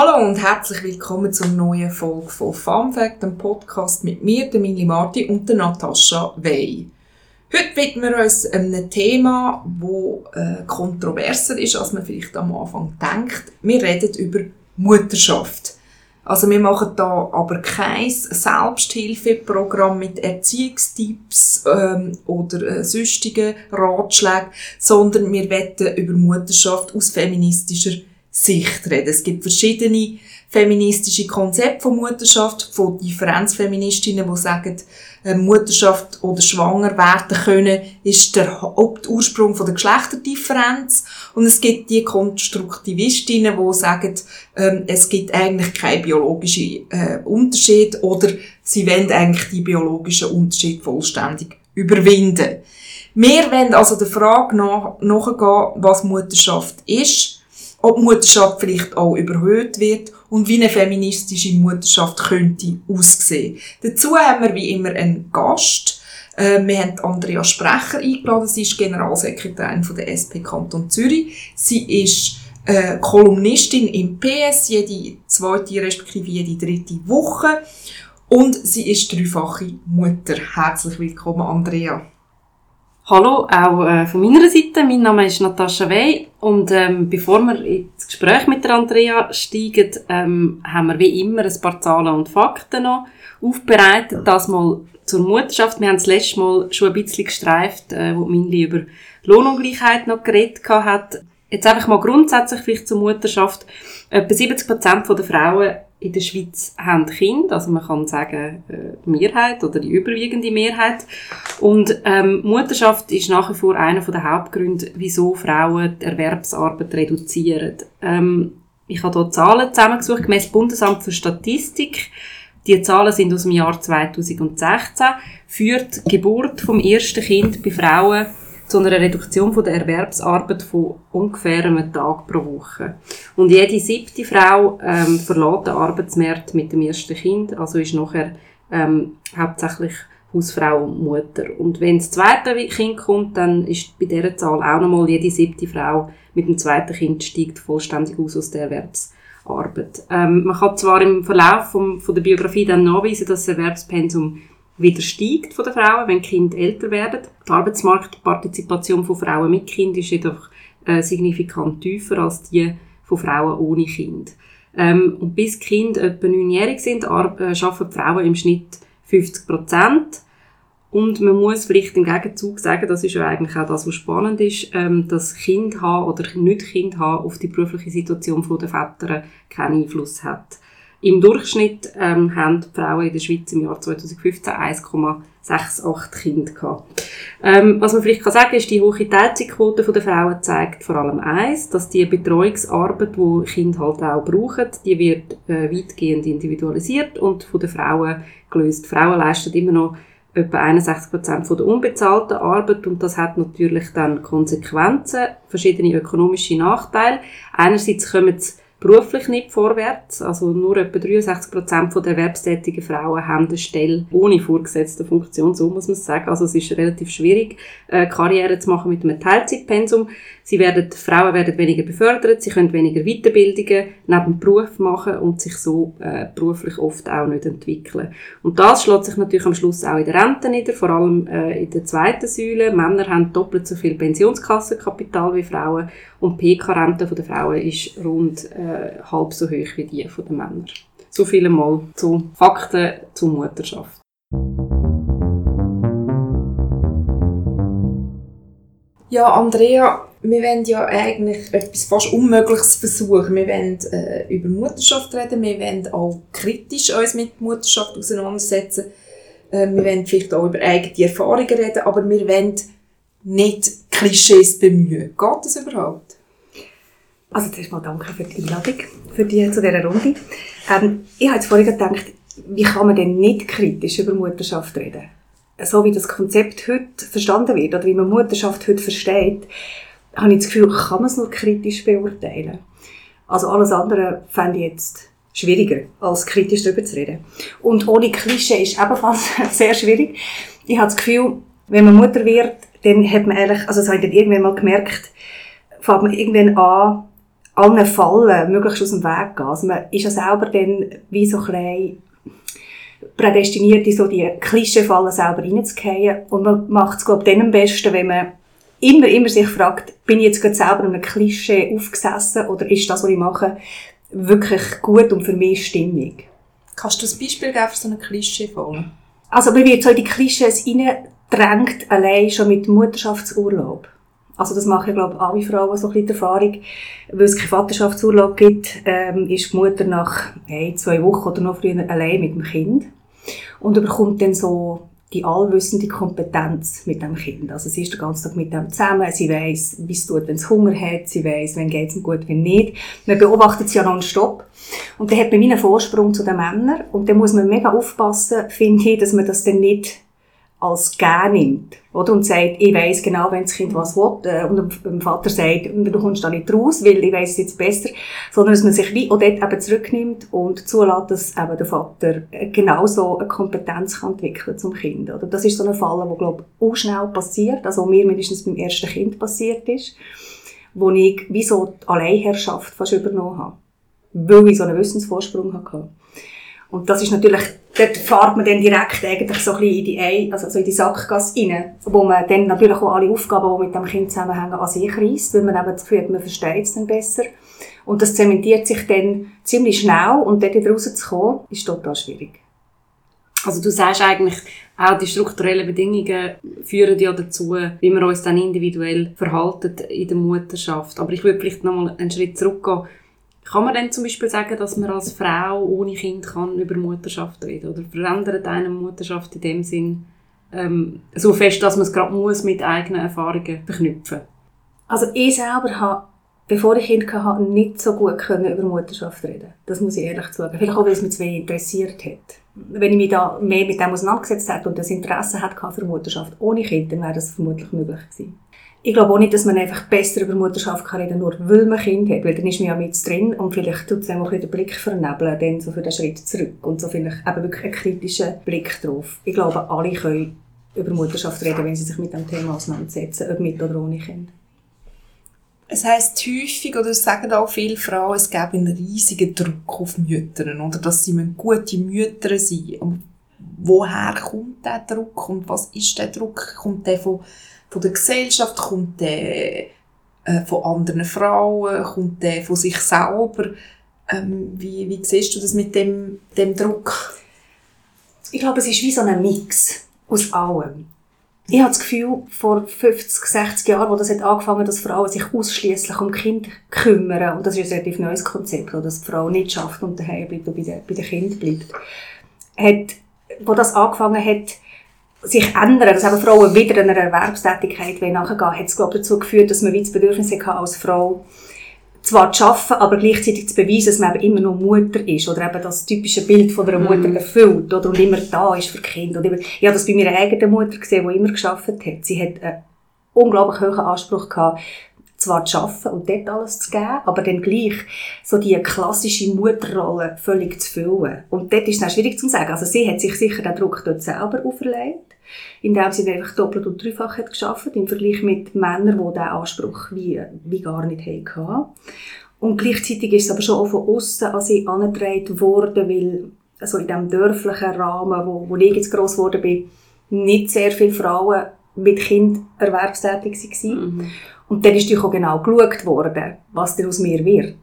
Hallo und herzlich willkommen zur neuen Folge von Fun Fact, dem Podcast mit mir, der Mili Marti und der Natascha Wey. Heute widmen wir uns einem Thema, das äh, kontroverser ist, als man vielleicht am Anfang denkt. Wir reden über Mutterschaft. Also wir machen da aber kein Selbsthilfeprogramm mit Erziehungstipps ähm, oder äh, sonstigen Ratschlägen, sondern wir wetten über Mutterschaft aus feministischer Sicht reden. Es gibt verschiedene feministische Konzepte von Mutterschaft, von Differenzfeministinnen, die sagen, äh, Mutterschaft oder schwanger werden können, ist der Hauptursprung von der Geschlechterdifferenz. Und es gibt die Konstruktivistinnen, die sagen, ähm, es gibt eigentlich keinen biologischen äh, Unterschied oder sie wollen eigentlich die biologischen Unterschied vollständig überwinden. Wir wollen also der Frage nach, nachgehen, was Mutterschaft ist, ob Mutterschaft vielleicht auch überhöht wird und wie eine feministische Mutterschaft könnte aussehen. Dazu haben wir wie immer einen Gast. Äh, wir haben Andrea Sprecher eingeladen. Sie ist Generalsekretärin von der SP Kanton Zürich. Sie ist äh, Kolumnistin im PS, jede zweite respektive jede dritte Woche. Und sie ist dreifache Mutter. Herzlich willkommen, Andrea. Hallo, auch äh, von meiner Seite. Mein Name ist Natascha Wey und ähm, bevor wir ins Gespräch mit der Andrea steigen, ähm, haben wir wie immer ein paar Zahlen und Fakten noch aufbereitet. Das mal zur Mutterschaft. Wir haben das letzte Mal schon ein bisschen gestreift, äh, wo Minli über Lohnungleichheit noch geredet hat. Jetzt einfach mal grundsätzlich vielleicht zur Mutterschaft. Etwa 70 Prozent der Frauen in der Schweiz haben Kinder, also man kann sagen äh, die Mehrheit oder die überwiegende Mehrheit. Und ähm, Mutterschaft ist nach wie vor einer der Hauptgründe, wieso Frauen die Erwerbsarbeit reduzieren. Ähm, ich habe hier Zahlen zusammengesucht, gemäss Bundesamt für Statistik. Die Zahlen sind aus dem Jahr 2016. Führt die Geburt vom ersten Kind bei Frauen zu einer Reduktion von der Erwerbsarbeit von ungefähr einem Tag pro Woche. Und jede siebte Frau ähm, verlässt den Arbeitsmarkt mit dem ersten Kind, also ist nachher ähm, hauptsächlich Hausfrau und Mutter. Und wenn das zweite Kind kommt, dann ist bei dieser Zahl auch nochmal jede siebte Frau mit dem zweiten Kind steigt vollständig aus aus der Erwerbsarbeit. Ähm, man kann zwar im Verlauf vom, von der Biografie dann nachweisen, dass das Erwerbspensum wieder steigt von den Frauen, wenn Kinder älter werden. Die Arbeitsmarktpartizipation von Frauen mit Kind ist jedoch äh, signifikant tiefer als die von Frauen ohne Kind. Ähm, und bis Kinder etwa neunjährig sind, äh, arbeiten Frauen im Schnitt 50 Prozent. Und man muss vielleicht im Gegenzug sagen, das ist ja eigentlich auch das, was spannend ist, ähm, dass Kind haben oder nicht Kind haben auf die berufliche Situation der Väter keinen Einfluss hat. Im Durchschnitt ähm, haben die Frauen in der Schweiz im Jahr 2015 1,68 Kinder gehabt. Ähm, was man vielleicht kann sagen ist, die hohe Teilzeitquote der Frauen zeigt vor allem eins, dass die Betreuungsarbeit, die Kinder halt auch brauchen, die wird äh, weitgehend individualisiert und von den Frauen gelöst. Die Frauen leisten immer noch etwa 61 Prozent der unbezahlten Arbeit und das hat natürlich dann Konsequenzen, verschiedene ökonomische Nachteile. Einerseits kommen sie beruflich nicht vorwärts. Also nur etwa 63 Prozent der erwerbstätigen Frauen haben eine Stelle ohne vorgesetzte Funktion, so muss man sagen. Also es ist relativ schwierig, äh, Karriere zu machen mit einem Teilzeitpensum. Sie werden, Frauen werden weniger befördert, sie können weniger Weiterbildungen neben dem Beruf machen und sich so äh, beruflich oft auch nicht entwickeln. Und das schlägt sich natürlich am Schluss auch in der Rente nieder, vor allem äh, in der zweiten Säule. Männer haben doppelt so viel Pensionskassenkapital wie Frauen und die PK-Rente der Frauen ist rund äh, halb so hoch wie die der Männer. So viel mal zu Fakten zur Mutterschaft. Ja, Andrea, wir wollen ja eigentlich etwas fast Unmögliches versuchen. Wir wollen äh, über Mutterschaft reden, wir wollen auch kritisch uns mit Mutterschaft auseinandersetzen. Äh, wir wollen vielleicht auch über eigene Erfahrungen reden, aber wir wollen nicht Klischees bemühen. Geht das überhaupt? Also zuerst mal danke für die Einladung für die, zu dieser Runde. Ähm, ich habe jetzt vorhin gedacht, wie kann man denn nicht kritisch über Mutterschaft reden? So wie das Konzept heute verstanden wird oder wie man Mutterschaft heute versteht, habe ich das Gefühl, kann man es nur kritisch beurteilen. Also alles andere fände ich jetzt schwieriger, als kritisch darüber zu reden. Und ohne Klischee ist ebenfalls sehr schwierig. Ich habe das Gefühl, wenn man Mutter wird, dann hat man eigentlich, also das habe ich dann irgendwann mal gemerkt, fängt man irgendwann an, allen Fallen möglichst aus dem Weg gehen. Also man ist ja selber dann wie so klein prädestiniert, in so die Klischeefallen selber reinzugehen. Und man macht es, glaube ich, dann am besten, wenn man immer, immer sich fragt, bin ich jetzt gerade selber in einem Klischee aufgesessen oder ist das, was ich mache, wirklich gut und für mich stimmig? Kannst du ein Beispiel geben für so eine Klischeefalle? Also, man wird so in die Klischees reingedrängt, allein schon mit Mutterschaftsurlaub. Also das machen, glaube ich, alle Frauen so ein bisschen die Erfahrung. Weil es keinen Vaterschaftsurlaub gibt, ähm, ist die Mutter nach hey, zwei Wochen oder noch früher allein mit dem Kind und bekommt dann so die allwissende Kompetenz mit dem Kind. Also sie ist den ganzen Tag mit dem zusammen, sie weiß, wie es tut, wenn es Hunger hat, sie weiß, wenn geht es ihm gut, wenn nicht. Man beobachtet sie ja nonstop. Und dann hat man einen Vorsprung zu den Männern und dann muss man mega aufpassen, finde ich, dass man das dann nicht als gern nimmt. Oder? Und sagt, ich weiss genau, wenn das Kind was will. Äh, und dem Vater sagt, du kommst da nicht raus, weil ich weiss es jetzt besser. Sondern, dass man sich wie auch dort eben zurücknimmt und zulässt, dass eben der Vater äh, genauso eine Kompetenz kann entwickeln zum Kind. Oder? Das ist so ein Fall, der, glaube ich, auch schnell passiert. Also, mir mindestens beim ersten Kind passiert ist. Wo ich wie so die Alleinherrschaft fast übernommen habe. Weil ich so einen Wissensvorsprung hatte. Und das ist natürlich, dort fährt man dann direkt eigentlich so ein bisschen in die, Ei, also so in die Sackgasse rein, wo man dann natürlich auch alle Aufgaben, die mit dem Kind zusammenhängen, an sich reißt, weil man eben das Gefühl hat, man versteht es dann besser. Und das zementiert sich dann ziemlich schnell und dort wieder rauszukommen, ist total schwierig. Also du sagst eigentlich, auch die strukturellen Bedingungen führen ja dazu, wie wir uns dann individuell verhalten in der Mutterschaft. Aber ich würde vielleicht nochmal einen Schritt zurückgehen kann man dann zum Beispiel sagen, dass man als Frau ohne Kind kann über Mutterschaft reden Oder verändert eine Mutterschaft in dem Sinn ähm, so fest, dass man es gerade muss mit eigenen Erfahrungen verknüpfen Also ich selber habe, bevor ich Kind hatte, nicht so gut können über Mutterschaft reden Das muss ich ehrlich sagen. Vielleicht auch, weil es mich zu wenig interessiert hat. Wenn ich mich da mehr mit dem auseinandergesetzt hätte und das Interesse hatte für Mutterschaft ohne Kind, dann wäre das vermutlich möglich gewesen ich glaube auch nicht, dass man einfach besser über Mutterschaft kann reden nur weil man Kind hat, weil dann ist man ja mit drin und vielleicht tut es einem auch den Blick vernebeln, dann so für den Schritt zurück und so vielleicht eben wirklich einen kritischen Blick drauf. Ich glaube, alle können über Mutterschaft reden, wenn sie sich mit dem Thema auseinandersetzen, ob mit oder ohne Kind. Es heisst häufig, oder es sagen auch viele Frauen, es gäbe einen riesigen Druck auf Mütter, oder dass sie gute Mütter sein müssen. Woher kommt der Druck und was ist der Druck? Kommt der von von der Gesellschaft, kommt der äh, von anderen Frauen, kommt der von sich selber. Ähm, wie, wie siehst du das mit dem, dem Druck? Ich glaube, es ist wie so ein Mix aus allem. Ich habe das Gefühl, vor 50, 60 Jahren, wo das hat angefangen dass Frauen sich ausschließlich um Kinder kümmern, und das ist ein relativ neues Konzept, dass die Frau nicht schafft und daheim bleibt und bei den, Kindern bleibt, hat, wo das angefangen hat, sich ändern, dass eben Frauen wieder einer Erwerbstätigkeit nachgehen wollen, hat es, glaube ich, dazu geführt, dass man wie das Bedürfnis hatte, als Frau zwar zu arbeiten, aber gleichzeitig zu beweisen, dass man eben immer noch Mutter ist oder eben das typische Bild von einer Mutter mhm. erfüllt oder und immer da ist für Kinder. Und ich habe das bei meiner eigenen Mutter gesehen, die immer geschafft hat. Sie hat einen unglaublich hohen Anspruch gehabt, zwar zu arbeiten und dort alles zu geben, aber dann gleich so die klassische Mutterrolle völlig zu füllen. Und dort ist es dann schwierig zu sagen. Also sie hat sich sicher den Druck dort selber auferlegt, indem sie einfach doppelt und dreifach hat geschafft im Vergleich mit Männern, die diesen Anspruch wie, wie gar nicht hatten. Und gleichzeitig ist es aber schon auch von außen an sie angetragen worden, weil also in diesem dörflichen Rahmen, wo, wo ich jetzt gross geworden bin, nicht sehr viele Frauen mit Kind erwerbstätig waren. Mhm. Und dann ist natürlich auch genau geschaut worden, was denn aus mir wird.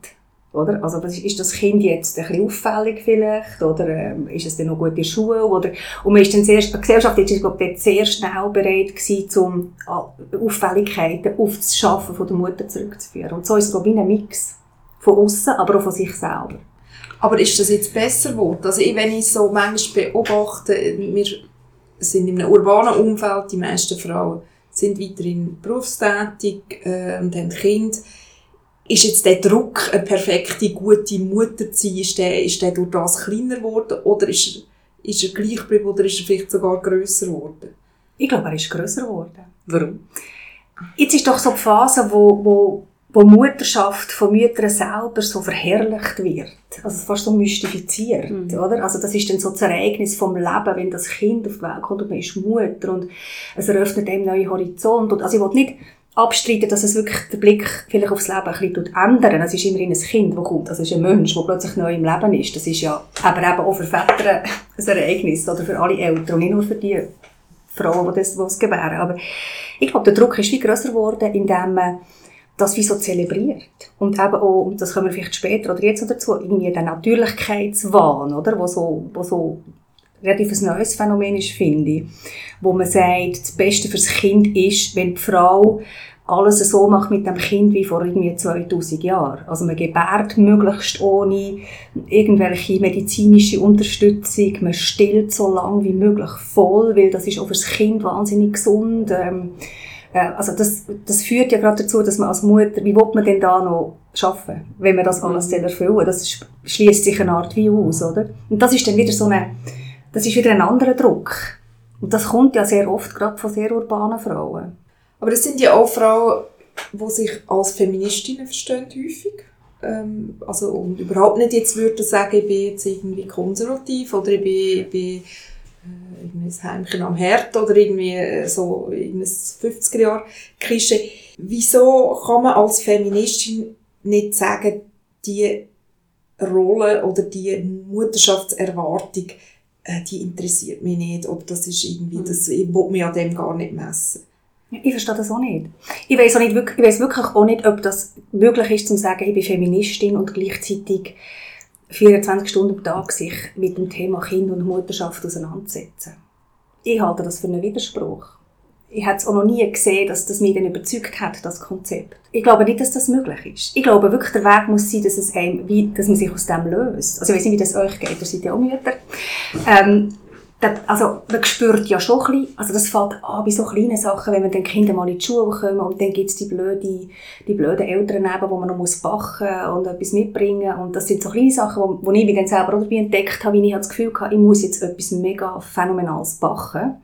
Oder? Also, ist das Kind jetzt ein bisschen auffällig vielleicht? Oder ähm, ist es dann noch gut in der Schule? Oder, und man ist dann sehr, die Gesellschaft ist, glaube ich, sehr schnell bereit gewesen, um Auffälligkeiten auf das Schaffen von der Mutter zurückzuführen. Und so ist es, glaube ich, ein Mix. Von außen, aber auch von sich selber. Aber ist das jetzt besser geworden? Also, wenn ich so manchmal beobachte, wir sind in einem urbanen Umfeld, die meisten Frauen, sind weiterhin berufstätig äh, und haben Kinder. Ist jetzt der Druck, eine perfekte, gute Mutter zu sein, ist der, ist der durch das kleiner geworden oder ist, ist er gleich geblieben oder ist er vielleicht sogar grösser geworden? Ich glaube, er ist grösser geworden. Warum? Jetzt ist doch so die Phase, wo, wo wo Mutterschaft von Müttern selber so verherrlicht wird. Also fast so mystifiziert, mhm. oder? Also das ist dann so das Ereignis vom Leben, wenn das Kind auf die Welt kommt und man ist Mutter und es eröffnet einem neue Horizont. Und also ich will nicht abstreiten, dass es wirklich den Blick vielleicht aufs Leben ein bisschen ändern. Es ist immerhin ein Kind, das kommt. Das ist ein Mensch, der plötzlich neu im Leben ist. Das ist ja aber eben auch für Väter ein Ereignis oder für alle Eltern und nicht nur für die Frauen, die das, die das gebären. Aber ich glaube, der Druck ist viel grösser geworden, indem man das wie so zelebriert. Und eben auch, und das kommen wir vielleicht später oder jetzt dazu, irgendwie der Natürlichkeitswahn, oder? Wo so, wo so relativ ein neues Phänomen ist, finde ich. Wo man sagt, das Beste fürs Kind ist, wenn die Frau alles so macht mit dem Kind wie vor irgendwie 2000 Jahren. Also man gebärt möglichst ohne irgendwelche medizinische Unterstützung, man stillt so lange wie möglich voll, weil das ist auch fürs Kind wahnsinnig gesund. Ähm, äh, also das, das führt ja gerade dazu, dass man als Mutter, wie will man denn da noch schaffen, wenn man das alles mhm. erfüllen Das schließt sich eine Art wie aus, oder? Und das ist dann wieder so eine, das ist wieder ein anderer Druck. Und das kommt ja sehr oft gerade von sehr urbanen Frauen. Aber das sind ja auch Frauen, die sich als Feministinnen verstehen, häufig. Ähm, also, und überhaupt nicht jetzt würde sagen, ich bin jetzt irgendwie konservativ oder ich bin, ich bin äh, ein Heimchen am Herd oder irgendwie äh, so ein 50er Jahre Klischee. Wieso kann man als Feministin nicht sagen, die Rolle oder die Mutterschaftserwartung, äh, die interessiert mich nicht oder das ist irgendwie, mhm. das, ich will mich an dem gar nicht messen. Ich verstehe das auch nicht. Ich weiß, auch nicht, ich weiß wirklich auch nicht, ob das möglich ist, zu sagen, ich bin Feministin und gleichzeitig 24 Stunden am Tag sich mit dem Thema Kind und Mutterschaft auseinandersetzen. Ich halte das für einen Widerspruch. Ich habe es auch noch nie gesehen, dass das mich dann überzeugt hat, das Konzept. Ich glaube nicht, dass das möglich ist. Ich glaube wirklich, der Weg muss sein, dass, es einem, wie, dass man sich aus dem löst. Also ich weiß nicht, wie das euch geht, ihr seid ja auch Mütter. Ähm, also man spürt ja schon ein bisschen, also das fällt an bei so kleinen Sachen, wenn man den Kinder mal in die Schule kommen und dann gibt es die blöden, die blöden Eltern neben, wo man noch muss backen und etwas mitbringen und das sind so kleine Sachen, wo, wo ich mich dann selber auch entdeckt habe, wie ich das Gefühl hatte, ich muss jetzt etwas mega Phänomenales backen,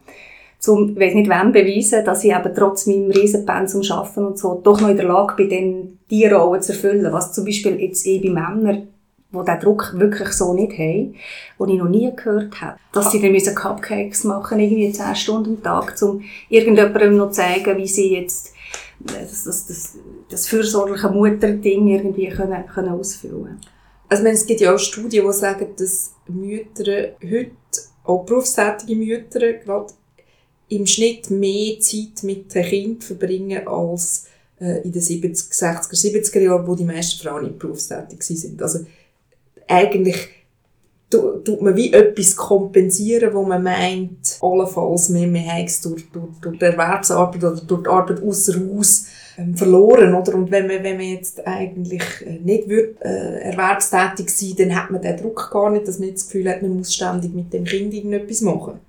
um, ich weiß nicht wem beweisen, dass ich eben trotz meinem Riesenpensum arbeiten und so doch noch in der Lage bin, dann die Rolle zu erfüllen, was zum Beispiel jetzt eh bei Männern die diesen Druck wirklich so nicht haben, die ich noch nie gehört habe. Dass sie dann müssen Cupcakes machen, irgendwie 10 Stunden am Tag, um irgendjemandem noch zu zeigen, wie sie jetzt das, das, das, das fürsorgliche Mutterding irgendwie können, können ausfüllen Also es gibt ja auch Studien, die sagen, dass Mütter heute, auch berufstätige Mütter, gerade im Schnitt mehr Zeit mit den Kindern verbringen als äh, in den 70, 60er, 70er Jahren, wo die meisten Frauen nicht berufstätig sind. Also eigentlich tut man wie etwas kompensieren, wo man meint, allenfalls mehr, mehr haben es durch, durch, durch die Erwerbsarbeit oder durch die Arbeit außer Haus ähm, verloren, oder? Und wenn man, wenn man jetzt eigentlich äh, nicht wird, äh, erwerbstätig sein, dann hat man den Druck gar nicht, dass man das Gefühl hat, man muss ständig mit dem Kind irgendetwas machen.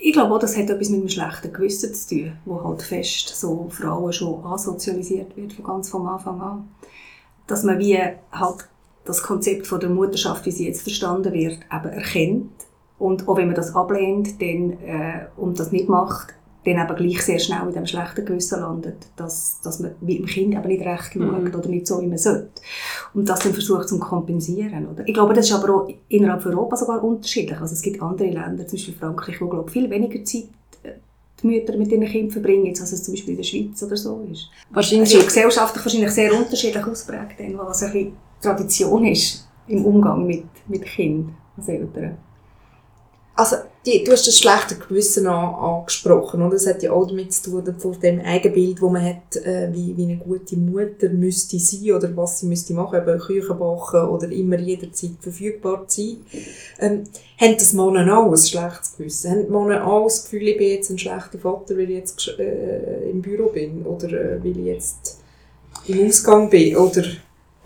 Ich glaube auch, das hat etwas mit einem schlechten Gewissen zu tun, wo halt fest so Frauen schon ansozialisiert wird, von ganz vom Anfang an. Dass man wie halt das Konzept von der Mutterschaft, wie sie jetzt verstanden wird, eben erkennt. Und auch wenn man das ablehnt dann, äh, und das nicht macht, dann aber gleich sehr schnell in dem schlechten Gewissen landet, dass, dass man mit dem Kind eben nicht recht schaut mhm. oder nicht so, wie man sollte. Und das dann versucht zu kompensieren. Oder? Ich glaube, das ist aber auch innerhalb Europa sogar unterschiedlich. Also es gibt andere Länder, zum Beispiel Frankreich, wo glaube viel weniger Zeit äh, die Mütter mit ihren Kindern verbringen, als es zum Beispiel in der Schweiz oder so ist. Wahrscheinlich also gesellschaftlich wahrscheinlich sehr unterschiedlich ausprägt, was ein bisschen Tradition ist im Umgang mit, mit Kindern als Eltern. Also, die, du hast das schlechte Gewissen an, angesprochen, oder? Das hat ja auch damit zu tun, von dem Eigenbild, das man hat, äh, wie, wie eine gute Mutter müsste sein oder was sie müsste machen, eben Küchen backen oder immer jederzeit verfügbar sein. Ähm, haben das Männer auch ein schlechtes Gewissen? Haben Männer auch das Gefühl, ich bin jetzt ein schlechter Vater, weil ich jetzt äh, im Büro bin oder äh, weil ich jetzt im Ausgang bin oder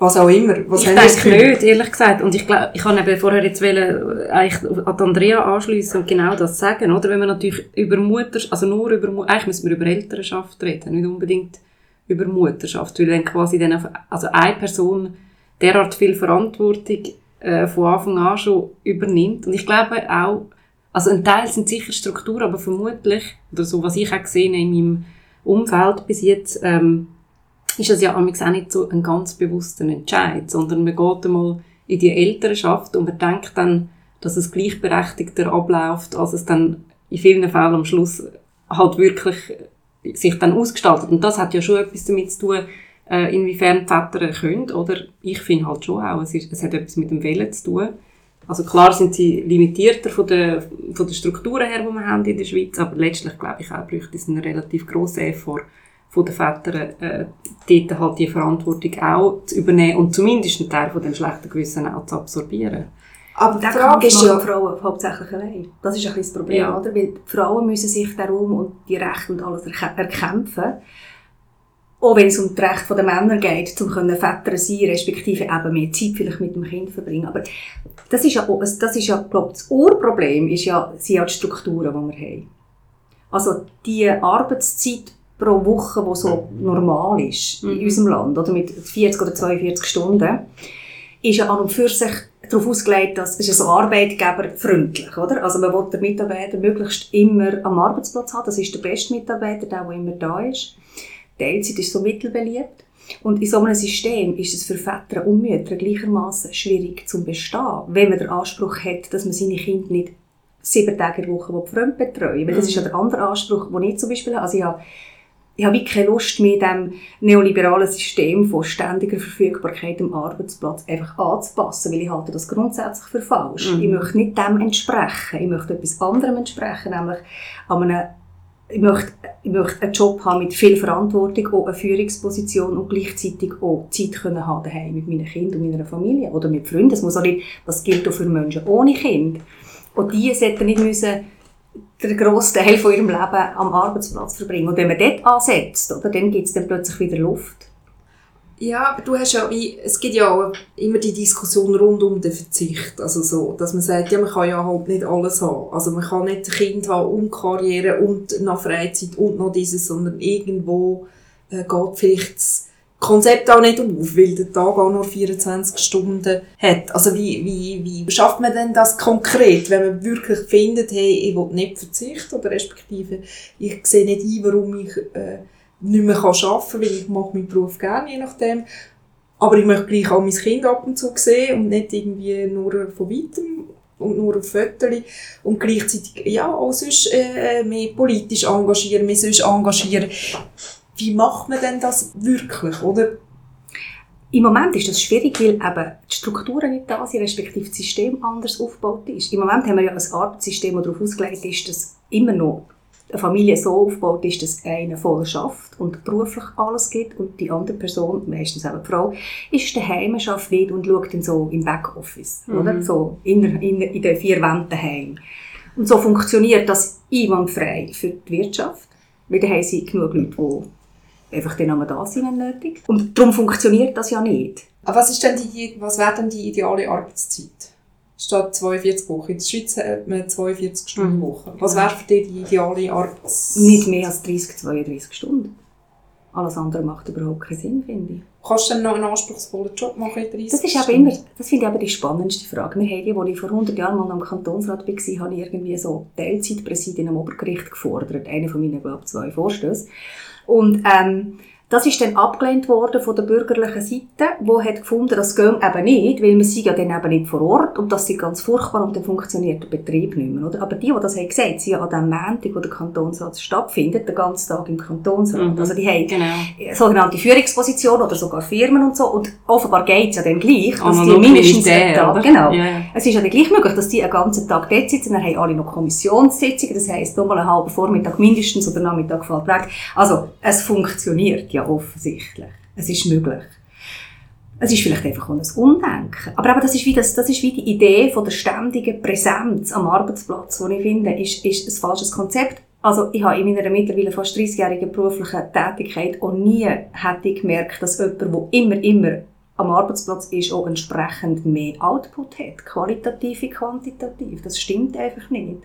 was auch immer. Was ich denke nicht, ehrlich gesagt. Und ich glaube, ich kann eben vorher jetzt wollen, eigentlich an Andrea anschliessen und genau das sagen, oder? Wenn man natürlich über Mutter, also nur über, eigentlich müssen wir über Elternschaft reden, nicht unbedingt über Mutterschaft, weil dann quasi dann, auf, also eine Person derart viel Verantwortung äh, von Anfang an schon übernimmt. Und ich glaube auch, also ein Teil sind sicher Strukturen, aber vermutlich, oder so, was ich auch gesehen in meinem Umfeld bis jetzt, ähm, ist das ja auch nicht so ein ganz bewusster Entscheid, sondern man geht einmal in die Elternschaft und man denkt dann, dass es gleichberechtigter abläuft, als es dann in vielen Fällen am Schluss halt wirklich sich dann ausgestaltet. Und das hat ja schon etwas damit zu tun, äh, inwiefern die Väter können, oder? Ich finde halt schon auch, es, ist, es hat etwas mit dem Willen zu tun. Also klar sind sie limitierter von der, von der Strukturen her, die wir haben in der Schweiz, aber letztlich glaube ich auch, bräuchte es einen relativ grossen Effort von den Vätern, äh, dort halt die Verantwortung auch zu übernehmen und zumindest einen Teil von dem schlechten Gewissen auch zu absorbieren. Aber die Frage ist ja... Frauen hauptsächlich allein. Das ist ein das Problem, ja. oder? Weil die Frauen müssen sich darum und die Rechte und alles erkämpfen. Auch wenn es um das Recht der Männer geht, um Väter sein, respektive eben mehr Zeit vielleicht mit dem Kind verbringen. Aber das ist ja, das ist ja, glaube das Urproblem ist ja, sind ja die Strukturen, die wir haben. Also die Arbeitszeit pro Woche, die so normal ist mhm. in unserem Land, oder mit 40 oder 42 Stunden, ist ja an und für sich darauf ausgelegt, dass es ist so arbeitgeberfreundlich, oder? Also man will den Mitarbeiter möglichst immer am Arbeitsplatz haben. Das ist der beste Mitarbeiter, der, der immer da ist. Teilzeit ist so mittelbeliebt. Und in so einem System ist es für Väter und Mütter gleichermaßen schwierig zu bestehen, wenn man den Anspruch hat, dass man seine Kinder nicht sieben Tage in der Woche fremd betreuen Weil das ist ja der andere Anspruch, den ich zum Beispiel habe. Also ich habe ich habe keine Lust mehr, dem neoliberalen System von ständiger Verfügbarkeit am Arbeitsplatz einfach anzupassen, weil ich halte das grundsätzlich für falsch. Mhm. Ich möchte nicht dem entsprechen, ich möchte etwas anderem entsprechen, nämlich an einem ich möchte, ich möchte einen Job haben mit viel Verantwortung, auch eine Führungsposition und gleichzeitig auch Zeit können haben daheim mit meinen Kindern und meiner Familie oder mit Freunden. Das muss auch nicht, das gilt auch für Menschen ohne Kind. Und die sollten nicht müssen den grossen Teil von ihrem Leben am Arbeitsplatz verbringen. Und wenn man dort ansetzt, oder, dann gibt es dann plötzlich wieder Luft. Ja, aber du hast ja, wie, es gibt ja auch immer die Diskussion rund um den Verzicht. Also so, dass man sagt, ja, man kann ja halt nicht alles haben. Also man kann nicht ein Kind haben und Karriere und noch Freizeit und noch dieses, sondern irgendwo äh, geht vielleicht das Konzept auch nicht auf, weil der Tag auch nur 24 Stunden hat. Also wie, wie, wie schafft man denn das konkret, wenn man wirklich findet, hey, ich will nicht verzichten oder respektive ich sehe nicht ein, warum ich äh, nicht mehr arbeiten kann, weil ich mache meinen Beruf gerne, je nachdem. Aber ich möchte gleich auch mein Kind ab und zu sehen und nicht irgendwie nur von weitem und nur auf Fotos. Und gleichzeitig, ja, auch sonst äh, mehr politisch engagieren, mehr sonst engagieren wie macht man denn das wirklich, oder? Im Moment ist das schwierig, weil eben die Strukturen nicht da sind, respektive das System anders aufgebaut ist. Im Moment haben wir ja ein Arbeitssystem, das darauf ausgelegt ist, dass immer noch eine Familie so aufgebaut ist, dass einer voll schafft und beruflich alles gibt und die andere Person, meistens auch eine Frau, ist daheim, schafft nicht und schaut dann so im Backoffice, mhm. oder? So in, in, in den vier Wänden daheim. Und so funktioniert das einwandfrei für die Wirtschaft, weil da haben sie genug Leute, die einfach dann einmal da sein, wenn nötig. Und darum funktioniert das ja nicht. Aber was, ist denn die, was wäre denn die ideale Arbeitszeit? Statt 42 Wochen. In der Schweiz hat man 42 Stunden mhm. Woche. Was wäre für dich die ideale Arbeitszeit? Nicht mehr als 30, 32 Stunden. Alles andere macht überhaupt keinen Sinn, finde ich. Kannst du dann noch einen anspruchsvollen Job machen in 30 Das ist aber immer, das finde ich aber die spannendste Frage. Wir haben die, als ich vor 100 Jahren mal am Kantonsrat war, habe ich irgendwie so Teilzeitpräsidien am Obergericht gefordert. Einer von meinen, glaube ich, zwei Vorstößen. Und ähm, das ist dann abgelehnt worden von der bürgerlichen Seite, wo hat gefunden, das geht eben nicht, weil man sie ja dann eben nicht vor Ort und das ist ganz furchtbar und dann funktioniert der Betrieb nicht mehr. Oder? Aber die, die das haben gesagt, sind ja an dem Montag, wo der Kantonsrat stattfindet, den ganzen Tag im Kantonsrat. Mhm. Also die haben genau. sogenannte Führungspositionen oder sogar Firmen und so und offenbar geht es ja dann gleich, dass die mindestens einen Tag, genau, ja. es ist ja dann gleich möglich, dass die einen ganzen Tag dort sitzen, dann haben alle noch Kommissionssitzungen, das heisst, nochmal einen halben Vormittag mindestens oder Nachmittag fällt weg. Also es funktioniert ja offensichtlich. Es ist möglich. Es ist vielleicht einfach ein Umdenken. Aber, aber das, ist wie das, das ist wie die Idee von der ständigen Präsenz am Arbeitsplatz, die ich finde, ist, ist ein falsches Konzept. Also ich habe in meiner mittlerweile fast 30-jährigen beruflichen Tätigkeit auch nie hätte gemerkt, dass jemand, der immer, immer am Arbeitsplatz ist, auch entsprechend mehr Output hat. Qualitativ wie quantitativ. Das stimmt einfach nicht.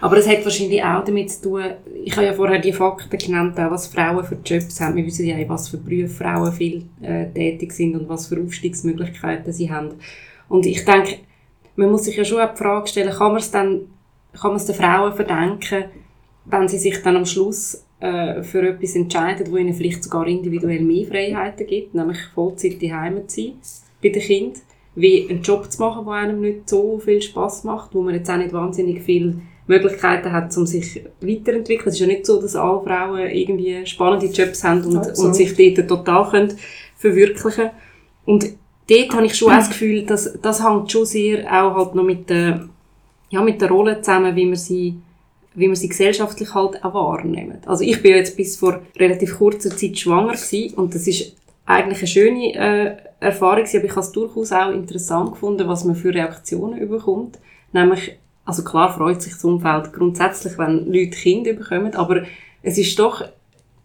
Aber es hat wahrscheinlich auch damit zu tun, ich habe ja vorher die Fakten genannt, was Frauen für Jobs haben. Wir wissen ja, was für Berufe Frauen viel äh, tätig sind und was für Aufstiegsmöglichkeiten sie haben. Und ich denke, man muss sich ja schon auch die Frage stellen, kann man es dann, kann man es den Frauen verdenken, wenn sie sich dann am Schluss äh, für etwas entscheiden, wo ihnen vielleicht sogar individuell mehr Freiheiten gibt, nämlich Vollzeit die Heimat zu sein bei den Kindern, wie einen Job zu machen, der einem nicht so viel Spaß macht, wo man jetzt auch nicht wahnsinnig viel Möglichkeiten hat, um sich weiterzuentwickeln. Es ist ja nicht so, dass alle Frauen irgendwie spannende Jobs haben und, Absolut. und sich dort total können verwirklichen können. Und dort habe ich schon das Gefühl, dass das hängt schon sehr auch halt noch mit der, ja, mit der Rolle zusammen, wie man sie wie man sie gesellschaftlich halt auch wahrnimmt. Also ich bin jetzt bis vor relativ kurzer Zeit schwanger gewesen und das ist eigentlich eine schöne äh, Erfahrung gewesen, aber ich habe es durchaus auch interessant gefunden, was man für Reaktionen überkommt. Nämlich, also klar freut sich das Umfeld grundsätzlich, wenn Leute Kinder bekommen, aber es ist doch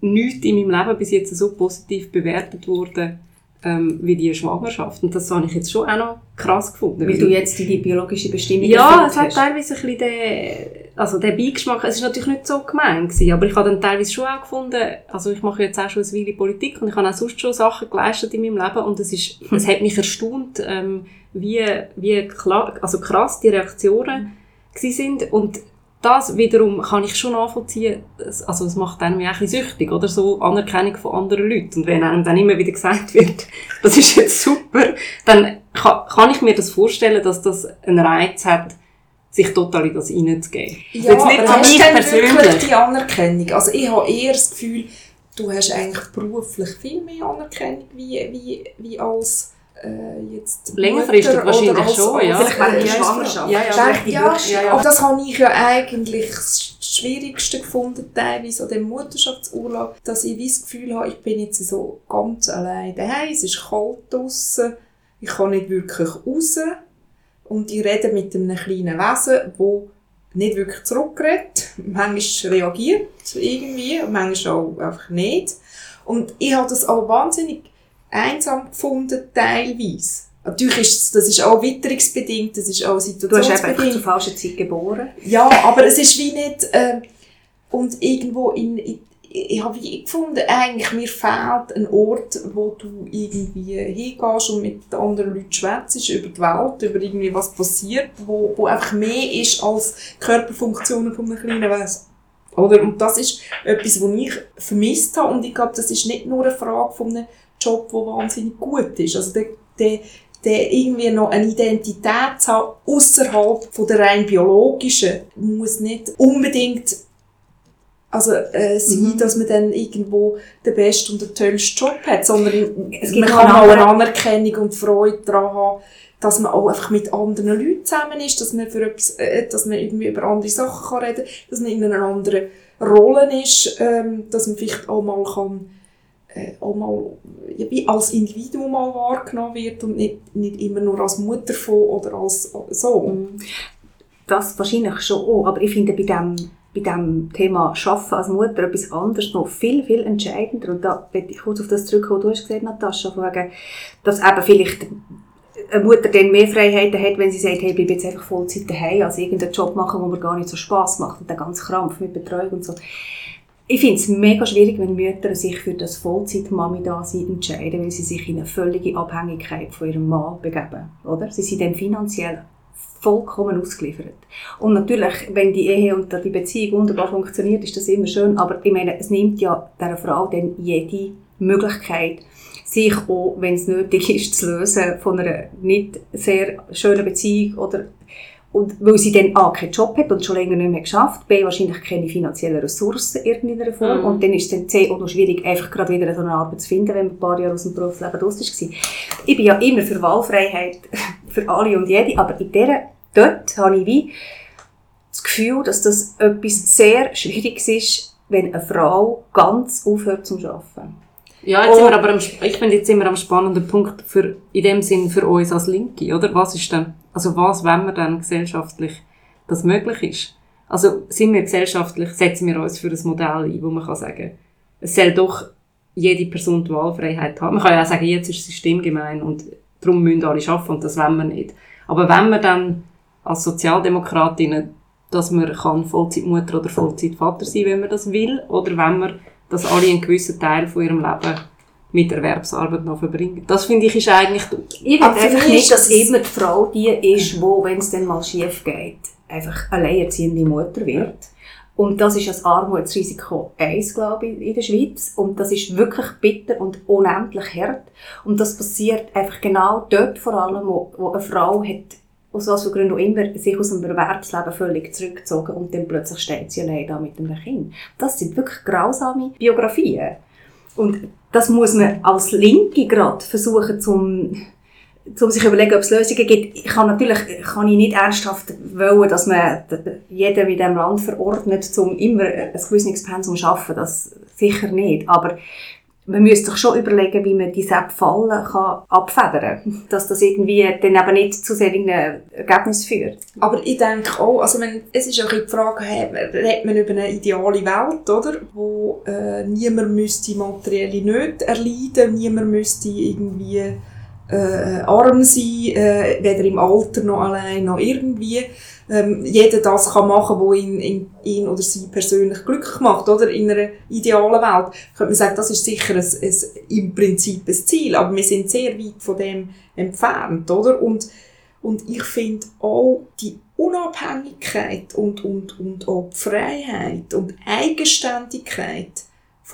nichts in meinem Leben bis jetzt so positiv bewertet worden, ähm, wie die Schwangerschaft. Und das habe ich jetzt schon auch noch krass gefunden. Weil du jetzt deine biologische Bestimmung Ja, es hat teilweise ein bisschen den, also den Beigeschmack, es ist natürlich nicht so gemein gewesen, aber ich habe dann teilweise schon auch gefunden, also ich mache jetzt auch schon eine Weile Politik und ich habe auch sonst schon Sachen geleistet in meinem Leben und es ist, es hat mich erstaunt, ähm, wie, wie klar, also krass die Reaktionen gewesen sind und das wiederum kann ich schon nachvollziehen, also es macht einem ja auch ein bisschen süchtig, oder? So Anerkennung von anderen Leuten. Und wenn einem dann immer wieder gesagt wird, das ist jetzt super, dann kann, kann ich mir das vorstellen, dass das einen Reiz hat, sich total in das hineinzugeben. Ja, Jetzt nicht aber an hast persönlich. wirklich die Anerkennung? Also ich habe eher das Gefühl, du hast eigentlich beruflich viel mehr Anerkennung wie, wie, wie als äh, jetzt Längerfristig Mutter wahrscheinlich oder als, schon, ja. Vielleicht während der Schwangerschaft. ja, ja. Ja, ja, ja. aber das habe ich ja eigentlich das Schwierigste gefunden, teilweise an dem Mutterschaftsurlaub, dass ich das Gefühl habe, ich bin jetzt so ganz allein daheim, es ist kalt draussen, ich kann nicht wirklich raus und ich rede mit einem kleinen Wesen, wo nicht wirklich zurückredet, manchmal reagiert irgendwie, manchmal auch einfach nicht. Und ich habe das auch wahnsinnig einsam gefunden, teilweise. Natürlich ist das ist auch witterungsbedingt, das ist auch Du hast eben situationsbedingt. zur falschen Zeit geboren. Ja, aber es ist wie nicht, ähm, und irgendwo in, in ich habe gefunden, eigentlich mir fehlt ein Ort, wo du irgendwie hingehst und mit anderen Leuten schwätzt über die Welt, über irgendwie was passiert, wo, wo einfach mehr ist als Körperfunktionen von einem kleinen Wesen. Oder? Und das ist etwas, was ich vermisst habe und ich glaube, das ist nicht nur eine Frage von einem Job, der wahnsinnig gut ist. Also der, der, der irgendwie noch eine Identität zu haben, außerhalb von der rein biologischen, muss nicht unbedingt also, äh, sein, Mhm. dass man dann irgendwo den besten und den tollsten Job hat, sondern man kann auch eine Anerkennung und Freude daran haben, dass man auch einfach mit anderen Leuten zusammen ist, dass man für etwas, äh, dass man irgendwie über andere Sachen kann reden, dass man in einer anderen Rolle ist, ähm, dass man vielleicht auch mal kann, äh, auch mal ja, wie als Individuum mal wahrgenommen wird und nicht, nicht immer nur als Mutter von oder als so. Das wahrscheinlich schon auch, aber ich finde bei dem, bei dem Thema Schaffen als Mutter etwas anderes noch viel, viel entscheidender. Und da will ich kurz auf das zurückkommen, was du hast gesagt, Natascha, von dass eben vielleicht eine Mutter dann mehr Freiheiten hat, wenn sie sagt, hey, bleib jetzt einfach Vollzeit daheim, als irgendeinen Job machen, wo mir gar nicht so Spass macht und dann ganz krampf mit Betreuung und so. Ich finde es mega schwierig, wenn Mütter sich für das Vollzeit-Mami-Dasein entscheiden, weil sie sich in eine völlige Abhängigkeit von ihrem Mann begeben. Oder? Sie sind dann finanziell vollkommen ausgeliefert. Und natürlich, wenn die Ehe und die Beziehung wunderbar funktioniert, ist das immer schön, aber ich meine, es nimmt ja der Frau dann jede Möglichkeit, sich auch, wenn es nötig ist, zu lösen von einer nicht sehr schönen Beziehung oder und weil sie dann A, keinen Job hat und schon länger nicht mehr geschafft, B, wahrscheinlich keine finanziellen Ressourcen in irgendeiner Form Mhm. und dann ist es dann C, auch noch schwierig, einfach gerade wieder so eine Arbeit zu finden, wenn man ein paar Jahre aus dem Berufsleben raus war. Ich bin ja immer für Wahlfreiheit für alle und jede, aber in dieser, dort habe ich wie das Gefühl, dass das etwas sehr Schwieriges ist, wenn eine Frau ganz aufhört zum Arbeiten. Ja, jetzt Oh. sind wir aber am, ich finde jetzt sind wir am spannenden Punkt für, in dem Sinn für uns als Linke, oder? Was ist denn, also was, wenn wir dann gesellschaftlich das möglich ist? Also sind wir gesellschaftlich, setzen wir uns für ein Modell ein, wo man kann sagen, es soll doch jede Person die Wahlfreiheit haben. Man kann ja auch sagen, jetzt ist das System gemein und darum müssen alle arbeiten und das wollen wir nicht. Aber wenn wir dann als Sozialdemokratinnen, dass man kann Vollzeitmutter oder Vollzeitvater sein, wenn man das will, oder wenn man, dass alle einen gewissen Teil von ihrem Leben mit Erwerbsarbeit noch verbringen. Das finde ich ist eigentlich, Ich will einfach nicht, dass das- immer die Frau die ist, wo, wenn es dann mal schief geht, einfach alleinerziehende Mutter wird. Und das ist das Armutsrisiko 1, glaube ich, in der Schweiz. Und das ist wirklich bitter und unendlich hart. Und das passiert einfach genau dort vor allem, wo, wo eine Frau hat aus was für Gründen auch immer, sich aus dem Erwerbsleben völlig zurückgezogen und dann plötzlich steht sie allein da mit einem Kind. Das sind wirklich grausame Biografien. Und das muss man als Linke gerade versuchen, zum um sich überlegen, ob es Lösungen gibt. Ich kann natürlich kann ich nicht ernsthaft wollen, dass man jeden in diesem Land verordnet, um immer ein gewisses Pensum zu schaffen. Das sicher nicht. Aber man müsste sich schon überlegen, wie man diese Fallen kann abfedern kann. Dass das irgendwie dann eben nicht zu solchen Ergebnissen führt. Aber ich denke auch, also wenn, es ist auch die Frage, redet man über eine ideale Welt, oder? Wo äh, niemand müsste materielle Nöte erleiden, niemand müsste irgendwie äh, arm sein, äh, weder im Alter noch allein noch irgendwie. Ähm, jeder das kann machen, was ihn, ihn, ihn, oder sie persönlich glücklich macht, oder? In einer idealen Welt. Könnte man sagen, das ist sicher ein, ein, im Prinzip ein Ziel, aber wir sind sehr weit von dem entfernt, oder? Und, und ich finde auch die Unabhängigkeit und, und, und auch die Freiheit und Eigenständigkeit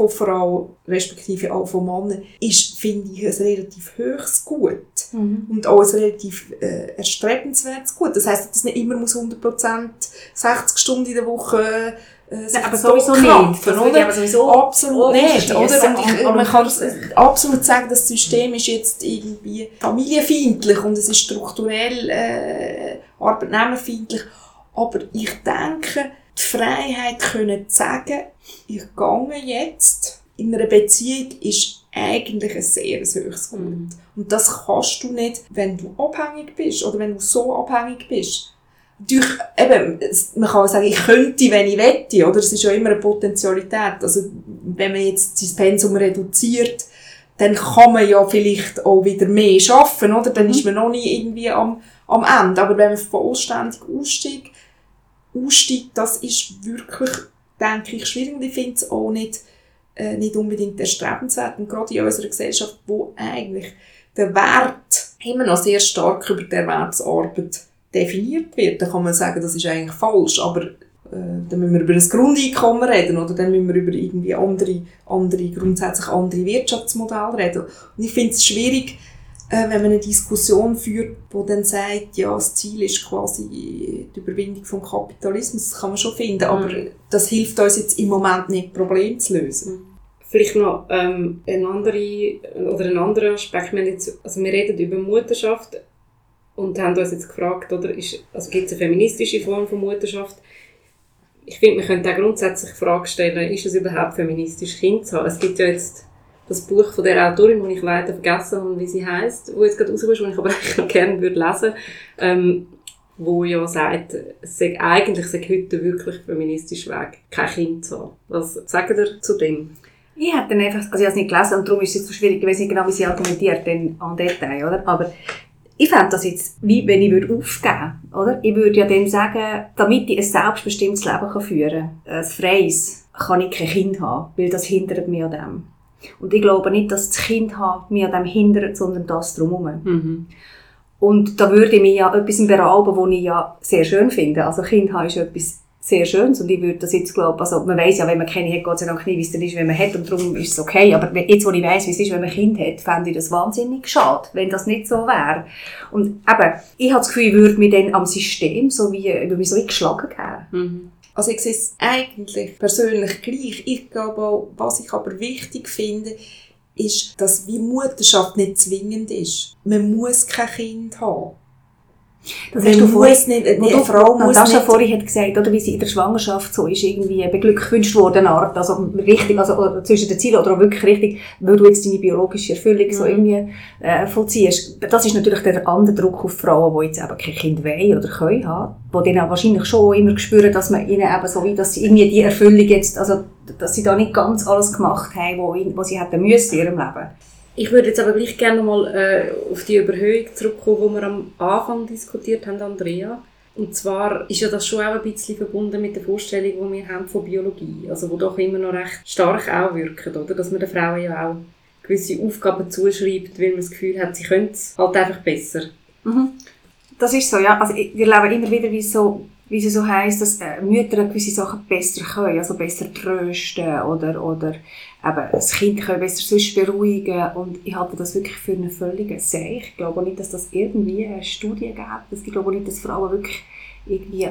von Frau, respektive auch von Männern, ist, finde ich, ein relativ höchstes Gut. Mhm. Und auch ein relativ äh, erstrebenswertes Gut. Das heisst, dass nicht immer muss 100% 60 Stunden in der Woche äh, Nein, aber sowieso nicht. Oder? Aber sowieso absolut nicht. Oder? Und ich, man kann absolut sagen, das System ist jetzt irgendwie familienfeindlich und es ist strukturell äh, arbeitnehmerfeindlich. Aber ich denke, die Freiheit können zu sagen, ich gehe jetzt in einer Beziehung ist eigentlich ein sehr höchst Gut. Mhm. Und das kannst du nicht, wenn du abhängig bist oder wenn du so abhängig bist. Durch, eben, man kann sagen, ich könnte, wenn ich wette, oder? Es ist ja immer eine Potentialität. Also, wenn man jetzt sein Pensum reduziert, dann kann man ja vielleicht auch wieder mehr schaffen, oder? Dann mhm. ist man noch nicht irgendwie am, am Ende. Aber wenn man vollständig aussteigt, aussteigt, das ist wirklich, denke ich, schwierig und ich finde es auch nicht, äh, nicht unbedingt erstrebenswert. Und gerade in unserer Gesellschaft, wo eigentlich der Wert immer noch sehr stark über die Erwerbsarbeit definiert wird, dann kann man sagen, das ist eigentlich falsch, aber äh, dann müssen wir über das Grundeinkommen reden oder dann müssen wir über irgendwie andere, andere grundsätzlich andere Wirtschaftsmodelle reden. Und ich finde es schwierig, äh, wenn man eine Diskussion führt, wo dann sagt, ja, das Ziel ist quasi die Überwindung vom Kapitalismus, das kann man schon finden, mhm. aber das hilft uns jetzt im Moment nicht, Probleme zu lösen. Vielleicht noch ähm, ein, andere, oder ein anderer Aspekt. Wir, jetzt, also wir reden über Mutterschaft und haben uns jetzt gefragt, oder, ist, also gibt es eine feministische Form von Mutterschaft? Ich finde, wir können auch grundsätzlich die Frage stellen, ist es überhaupt feministisch, Kind zu haben? Es gibt ja jetzt das Buch von der Autorin, das ich leider vergessen habe, wie sie heißt, wo jetzt gerade rauskommt, das ich aber eigentlich gerne würde lesen ähm, wo ja sagt, sei, eigentlich sei heute wirklich feministisch Weg, kein Kind zu haben. Was sagt ihr zu dem? Ich habe dann einfach, also ich habe es nicht gelesen und darum ist es so schwierig, ich weiß nicht genau, wie sie argumentiert, dann an Detail, oder? Aber ich fände das jetzt, wie wenn ich würde aufgeben oder? Ich würde ja dann sagen, damit ich ein selbstbestimmtes Leben führen kann, ein freies, kann ich kein Kind haben, weil das hindert mich an dem. Und ich glaube nicht, dass das Kind mich an dem hindert, sondern das drumherum. Mhm. Und da würde ich mich ja etwas berauben, was ich ja sehr schön finde. Also Kind haben ist etwas sehr Schönes und ich würde das jetzt glauben, also man weiß ja, wenn man keine hat, Gott sei Dank nicht, wie es dann ist, wenn man hat und darum ist es okay, aber jetzt, wo ich weiss, wie es ist, wenn man ein Kind hat, fände ich das wahnsinnig schade, wenn das nicht so wäre. Und eben, ich habe das Gefühl, ich würde mich dann am System so wie, über mich so wie geschlagen geben. Mhm. Also ich sehe es eigentlich persönlich gleich. Ich glaube auch, was ich aber wichtig finde, ist, dass wie Mutterschaft nicht zwingend ist. Man muss kein Kind haben. Das hast du vorhin, nicht, eine du, Frau Natascha nicht... vorhin hat gesagt, oder, wie sie in der Schwangerschaft so ist, irgendwie beglückwünscht worden, Art, also richtig, also zwischen den Zielen oder auch wirklich richtig, weil du jetzt deine biologische Erfüllung mhm. so irgendwie äh, vollziehst. Das ist natürlich der andere Druck auf Frauen, die jetzt eben kein Kind wollen oder können haben, die dann auch wahrscheinlich schon immer spüren, dass man ihnen eben so wie, dass sie irgendwie die Erfüllung jetzt, also dass sie da nicht ganz alles gemacht haben, was sie hätten müssen in ihrem Leben. Ich würde jetzt aber gleich gerne mal äh, auf die Überhöhung zurückkommen, die wir am Anfang diskutiert haben, Andrea. Und zwar ist ja das schon auch ein bisschen verbunden mit der Vorstellung, die wir haben von Biologie. Also, wo doch immer noch recht stark auch wirken, oder? Dass man den Frauen ja auch gewisse Aufgaben zuschreibt, weil man das Gefühl hat, sie können es halt einfach besser. Mhm. Das ist so, ja. Also, wir erleben immer wieder, wie so wie es so heisst, dass äh, Mütter gewisse Sachen besser können, also besser trösten oder, oder eben das Kind können besser sonst beruhigen und ich halte das wirklich für einen völligen Seich. Ich glaube nicht, dass das irgendwie eine Studie gibt. Ich glaube nicht, dass Frauen wirklich irgendwie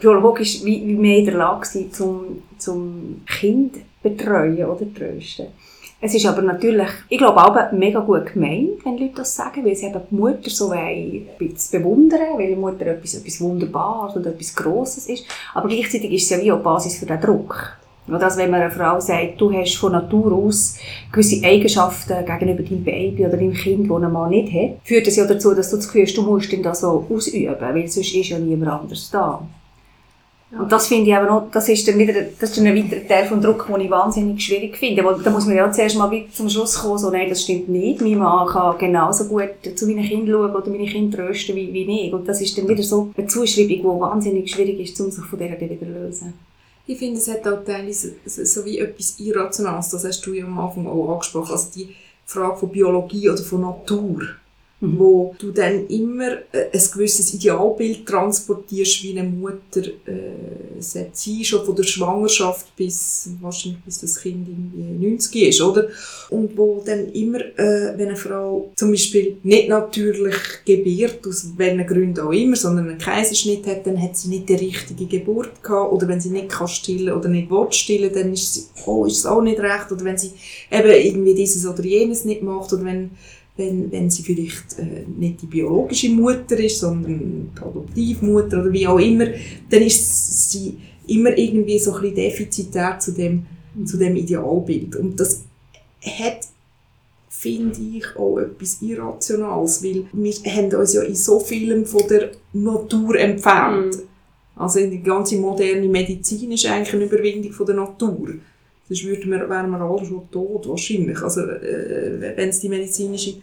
biologisch wie, wie mehr in der Lage sind, zum, zum Kind betreuen oder trösten. Es ist aber natürlich, ich glaube auch mega gut gemeint, wenn Leute das sagen, weil sie eben die Mutter so ein bisschen bewundern, weil die Mutter etwas, etwas Wunderbares und etwas Grosses ist. Aber gleichzeitig ist es ja wie auch Basis für den Druck. Also wenn man einer Frau sagt, du hast von Natur aus gewisse Eigenschaften gegenüber deinem Baby oder deinem Kind, die ein Mann nicht hat, führt das ja dazu, dass du das Gefühl hast, du musst ihn das so ausüben, weil sonst ist ja niemand anders da. Ja. Und das finde ich aber noch, das ist dann wieder, das ist dann ein weiterer Teil vom Druck, den ich wahnsinnig schwierig finde. Weil da muss man ja zuerst mal zum Schluss kommen, so, nein, das stimmt nicht. Mein Mann kann genauso gut zu meinen Kindern schauen oder meine Kinder trösten wie, wie ich. Und das ist dann wieder so eine Zuschreibung, die wahnsinnig schwierig ist, um sich von der wieder zu lösen. Ich finde, es hat auch teilweise so, so wie etwas Irrationales. Das hast du ja am Anfang auch angesprochen. Also die Frage von Biologie oder von Natur mhm. wo du dann immer äh, ein gewisses Idealbild transportierst, wie eine Mutter äh, sein, schon von der Schwangerschaft bis wahrscheinlich bis das Kind irgendwie 90 ist, oder? Und wo dann immer, äh, wenn eine Frau zum Beispiel nicht natürlich gebiert, aus welchen Gründen auch immer, sondern einen Kaiserschnitt hat, dann hat sie nicht die richtige Geburt gehabt, oder wenn sie nicht kann stillen oder nicht will stillen, dann ist, sie, oh, ist es auch nicht recht, oder wenn sie eben irgendwie dieses oder jenes nicht macht, oder wenn wenn, wenn sie vielleicht äh, nicht die biologische Mutter ist, sondern die Adoptivmutter oder wie auch immer, dann ist sie immer irgendwie so ein bisschen defizitär zu dem, zu dem Idealbild. Und das hat, finde ich, auch etwas Irrationales, weil wir haben uns ja in so vielem von der Natur entfernt. Mhm. Also die ganze moderne Medizin ist eigentlich eine Überwindung von der Natur. Sonst würden wir, wären wir alle schon tot, wahrscheinlich. Also, äh, wenn es die medizinische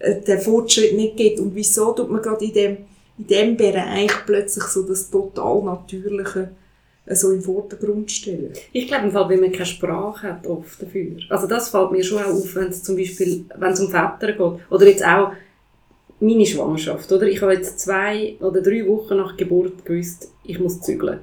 äh, den Fortschritt nicht gibt. Und wieso tut man gerade in dem, in dem Bereich plötzlich so das total Natürliche äh, so im Vordergrund stellen? Ich glaube, im Fall, weil man keine Sprache hat oft dafür. Also das fällt mir schon auch auf, wenn es zum Beispiel, wenn es um Väter geht. Oder jetzt auch meine Schwangerschaft, oder? Ich habe jetzt zwei oder drei Wochen nach Geburt gewusst, ich muss zügeln.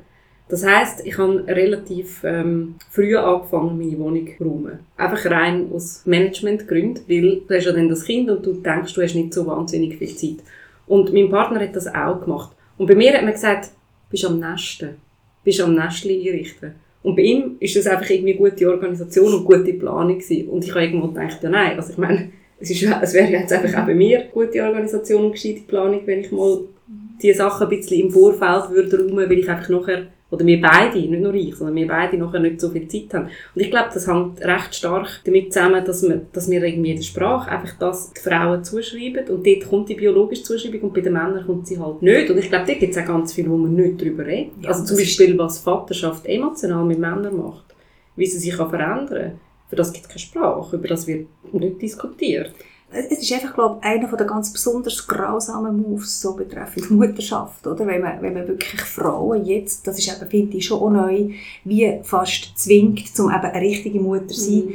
Das heißt, ich habe relativ ähm, früh angefangen, meine Wohnung zu räumen. Einfach rein aus Managementgründen, weil du hast ja dann das Kind und du denkst, du hast nicht so wahnsinnig viel Zeit. Und mein Partner hat das auch gemacht. Und bei mir hat man gesagt, bist am Nesten, bist am Nestchen einrichten. Und bei ihm ist das einfach irgendwie gute Organisation und gute Planung gewesen. Und ich habe irgendwo gedacht, ja nein, also ich meine, es, ist, es wäre jetzt einfach auch bei mir gute Organisation und gescheite Planung, wenn ich mal die Sachen ein bisschen im Vorfeld würde räumen, weil ich einfach nachher oder wir beide, nicht nur ich, sondern wir beide nachher nicht so viel Zeit haben. Und ich glaube, das hängt recht stark damit zusammen, dass wir, dass wir irgendwie in der Sprache einfach das die Frauen zuschreiben und dort kommt die biologische Zuschreibung und bei den Männern kommt sie halt nicht. Und ich glaube, dort gibt es auch ganz viel, wo man nicht darüber redet. Ja, also zum Beispiel, was Vaterschaft emotional mit Männern macht, wie sie sich verändern kann. Für das gibt es keine Sprache, über das wird nicht diskutiert es ist einfach, glaube ich, einer der ganz besonders grausamen Moves so betreffend Mutterschaft, oder? Wenn man, wenn man wirklich Frauen jetzt, das ist eben, finde ich, schon auch neu, wie fast zwingt, um eben eine richtige Mutter zu sein, mhm.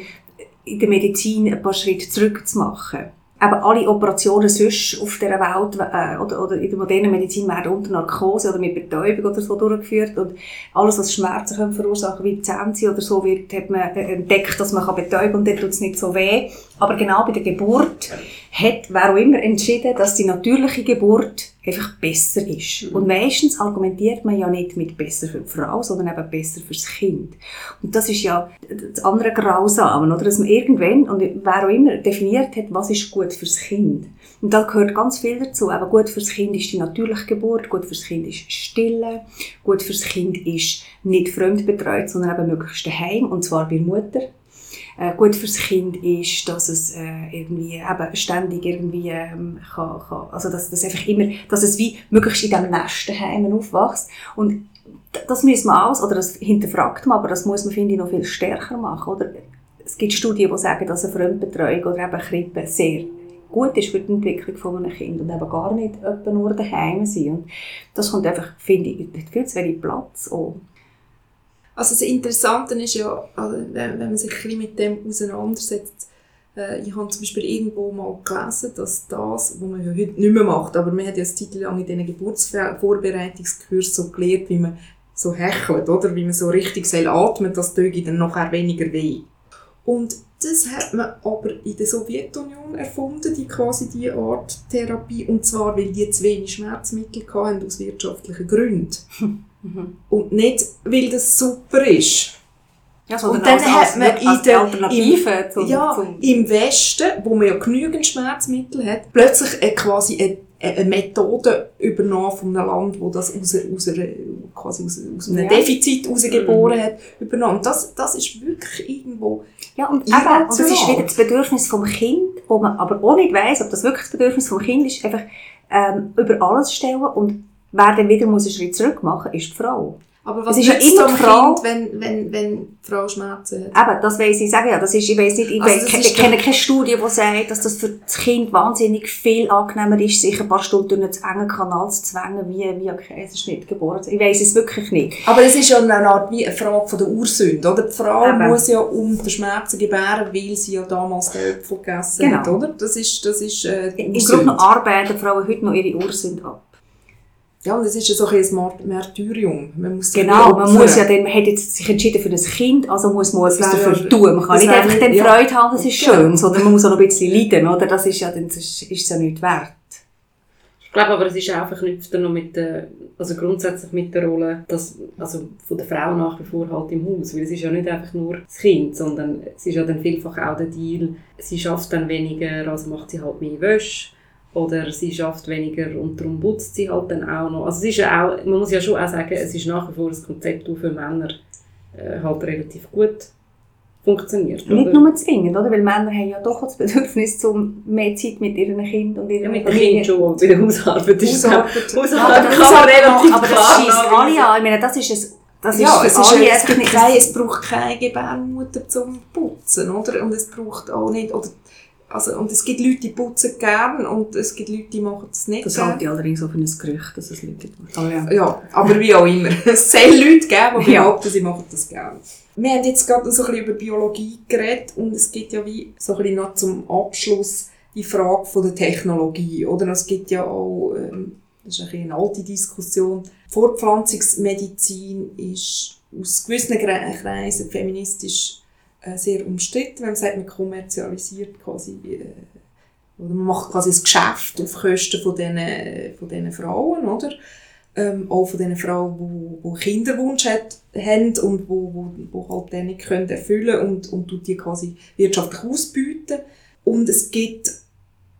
in der Medizin ein paar Schritte zurück zu machen eben alle Operationen sonst auf dieser Welt äh, oder, oder in der modernen Medizin werden unter Narkose oder mit Betäubung oder so durchgeführt und alles, was Schmerzen können verursachen wie Zähne oder so, wird, hat man entdeckt, dass man betäuben kann und dann tut es nicht so weh. Aber genau bei der Geburt hat wer auch immer entschieden, dass die natürliche Geburt einfach besser ist. Mhm. Und meistens argumentiert man ja nicht mit besser für die Frau, sondern eben besser fürs Kind. Und das ist ja das andere Grausame, oder? Dass man irgendwann, und wer auch immer, definiert hat, was ist gut fürs Kind. Und da gehört ganz viel dazu. Aber gut fürs Kind ist die natürliche Geburt, gut fürs Kind ist Stille, gut fürs Kind ist nicht fremdbetreut, sondern eben möglichst daheim, und zwar bei der Mutter äh, gut fürs Kind ist, dass es äh, irgendwie eben ständig irgendwie ähm, kann, kann, also dass, dass einfach immer, dass es wie möglichst in diesem Nest daheim aufwächst und das muss man aus, oder das hinterfragt man, aber das muss man, finde ich, noch viel stärker machen, oder? Es gibt Studien, die sagen, dass eine Fremdbetreuung oder eben Krippe sehr gut ist für die Entwicklung von einem Kind und eben gar nicht nur daheim sein. Und das kommt einfach, finde ich, viel zu wenig Platz auch. Also das Interessante ist ja, also, wenn man sich ein mit dem auseinandersetzt, Äh, ich habe zum Beispiel irgendwo mal gelesen, dass das, was man ja heute nicht mehr macht, aber man hat ja eine Zeit lang in diesen Geburtsvorbereitungskursen so gelernt, wie man so hechelt, oder? Wie man so richtig soll atmen, das tut dann nachher weniger weh. Und das hat man aber in der Sowjetunion erfunden, die quasi diese Art Therapie, und zwar, weil die zu wenig Schmerzmittel hatten aus wirtschaftlichen Gründen. und nicht, weil das super ist. Ja, Und dann hat man in als der- Alternative zum, Ja, zum im Westen, wo man ja genügend Schmerzmittel hat, plötzlich eine, quasi eine, eine Methode übernommen von einem Land, wo das aus, aus, quasi aus, aus einem Ja. Defizit herausgeboren hat, übernommen. Und Das, das ist wirklich irgendwo... Ja, und, eben, und das ist wieder das Bedürfnis vom Kind, wo man aber auch nicht weiss, ob das wirklich das Bedürfnis vom Kind ist, einfach ähm, über alles stellen und wer dann wieder muss einen Schritt zurück machen, ist die Frau. Aber Es was ist ja immer die Frage- Kind, wenn, wenn, wenn die Frau Schmerzen hat? Eben, das weiss ich sagen, ja, das ist, ich weiss nicht, ich, Also weiss, das ich, kenne keine Studie, die sagt, dass das für das Kind wahnsinnig viel angenehmer ist, sich ein paar Stunden durch einen engen Kanal zu zwängen, wie, wie ein Kaiserschnitt geboren Ich weiss es wirklich nicht. Aber es ist ja eine Art wie eine Frage von der Ursünde, oder? Die Frau Eben. muss ja um den Schmerzen gebären, weil sie ja damals den Äpfel gegessen Genau. hat, oder? Das ist, das ist äh, Im. Grunde arbeiten Frauen heute noch ihre Ursünde ab. Ja, und es ist ja so ein bisschen ein Märtyrium. Man muss sich Genau, man muss ja dann, man hat jetzt sich entschieden für ein Kind, also muss man etwas dafür ja- tun. Man kann nicht einfach dann ja. Freude haben, das ist Genau. schön, sondern man muss auch noch ein bisschen leiden, oder? Das ist ja dann, das ist, ist ja nicht wert. Ich glaube aber, es ist auch verknüpft noch mit der, also grundsätzlich mit der Rolle, dass, also von der Frau nach wie vor halt im Haus, weil es ist ja nicht einfach nur das Kind, sondern es ist ja dann vielfach auch der Deal, sie schafft dann weniger, also macht sie halt mehr Wäsche, oder sie schafft weniger und darum putzt sie halt dann auch noch. Also es ist ja auch, man muss ja schon auch sagen, es ist nach wie vor ein Konzept, das für Männer äh, halt relativ gut funktioniert. Nicht oder? nur zwingend, oder? Weil Männer haben ja doch das Bedürfnis, zum mehr Zeit mit ihren Kindern und ihrer ja, mit dem Familie. Kind schon, aber bei der Hausarbeit ist es auch- Hausarbeit. Hausarbeit das, man relativ aber das klar schießt alle an. Ich meine, das ist es, das ist ja, für es, ist es, gibt nicht keine, es braucht keine Gebärmutter zum Putzen, oder? Und es braucht auch nicht, oder, also, und es gibt Leute, die putzen gern und es gibt Leute, die machen es nicht Das gern. halte ich allerdings auch für ein Gerücht, dass es Leute gibt. Aber ja. Ja, aber wie auch immer. Es soll Leute geben, die behaupten, sie machen das gerne. Wir haben jetzt gerade so ein bisschen über Biologie geredet und es gibt ja wie so ein bisschen noch zum Abschluss die Frage von der Technologie. Oder es gibt ja auch, ähm, das ist ein bisschen eine alte Diskussion, Fortpflanzungsmedizin ist aus gewissen Kreisen feministisch sehr umstritten, wenn man sagt, man kommerzialisiert quasi äh, oder man macht quasi ein Geschäft auf Kosten von diesen, von diesen Frauen, oder? Ähm, auch von diesen Frauen, die, die Kinderwunsch hat, haben und wo, wo, wo halt den nicht können erfüllen und, und die quasi wirtschaftlich ausbieten. Und es gibt,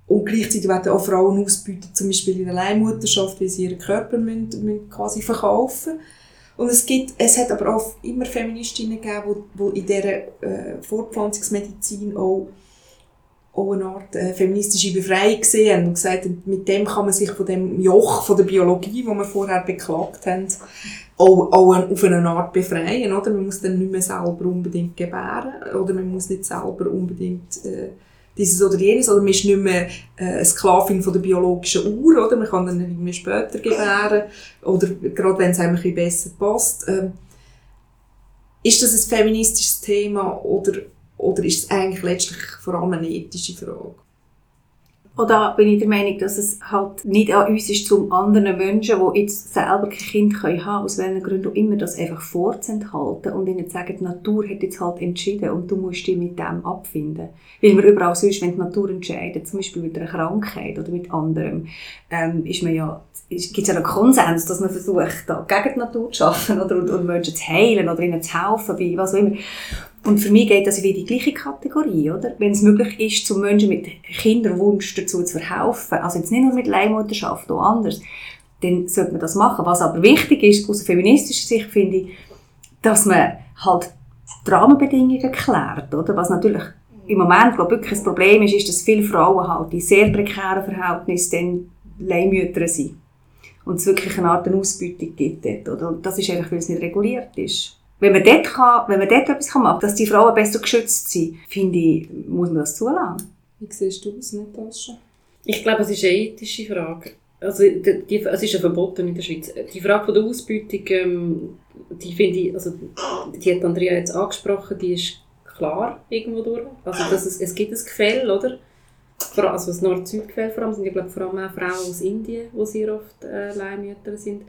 und gleichzeitig werden auch Frauen ausbieten, zum Beispiel in der Leihmutterschaft, weil sie ihren Körper müssen, müssen quasi verkaufen und es gibt, es hat aber auch immer Feministinnen gegeben, die, die in dieser äh, Fortpflanzungsmedizin auch auch eine Art äh, feministische Befreiung gesehen haben und gesagt haben, mit dem kann man sich von dem Joch von der Biologie, wo wir vorher beklagt haben, auch, auch ein- auf eine Art befreien, oder? Man muss dann nicht mehr selber unbedingt gebären, oder man muss nicht selber unbedingt äh, dieses oder jenes, oder man ist nicht mehr äh, Sklavin von der biologischen Uhr, oder? Man kann dann irgendwie später gebären, oder gerade wenn es einem ein bisschen besser passt. Ähm, ist das ein feministisches Thema, oder oder ist es eigentlich letztlich vor allem eine ethische Frage? Und da bin ich der Meinung, dass es halt nicht an uns ist, zum anderen Menschen, die jetzt selber kein Kind können haben aus welchen Gründen auch immer, das einfach vorzuenthalten und ihnen zu sagen, die Natur hat jetzt halt entschieden und du musst dich mit dem abfinden. Weil man überall sonst, wenn die Natur entscheidet, zum Beispiel mit einer Krankheit oder mit anderem, ähm, ist man ja, gibt es ja einen Konsens, dass man versucht, da gegen die Natur zu arbeiten oder und, und Menschen zu heilen oder ihnen zu helfen, bei was auch immer. Und für mich geht das in die gleiche Kategorie, oder? Wenn es möglich ist, zum Menschen mit Kinderwunsch dazu zu verhelfen, also jetzt nicht nur mit Leihmutterschaft, auch anders, dann sollte man das machen. Was aber wichtig ist, aus feministischer Sicht finde ich, dass man halt die Rahmenbedingungen klärt, oder? Was natürlich im Moment, glaube ich, wirklich ein Problem ist, ist, dass viele Frauen halt in sehr prekären Verhältnissen dann Leihmütter sind. Und es wirklich eine Art Ausbeutung gibt dort, oder? Und das ist einfach, weil es nicht reguliert ist. Wenn man dort, kann, wenn man dort etwas machen kann, dass die Frauen besser geschützt sind, finde ich, muss man das zulassen. Wie siehst du das, Natascha? Ich glaube, es ist eine ethische Frage. Also, die, die, es ist ja verboten in der Schweiz. Die Frage von der Ausbeutung, ähm, die finde ich, also, die hat Andrea jetzt angesprochen, die ist klar irgendwo durch. Also dass es, es gibt ein Gefälle, oder? Vor, also das Nord-Süd-Gefälle vor allem sind ja glaube vor allem auch Frauen aus Indien, die sehr oft äh, Leihmütter sind.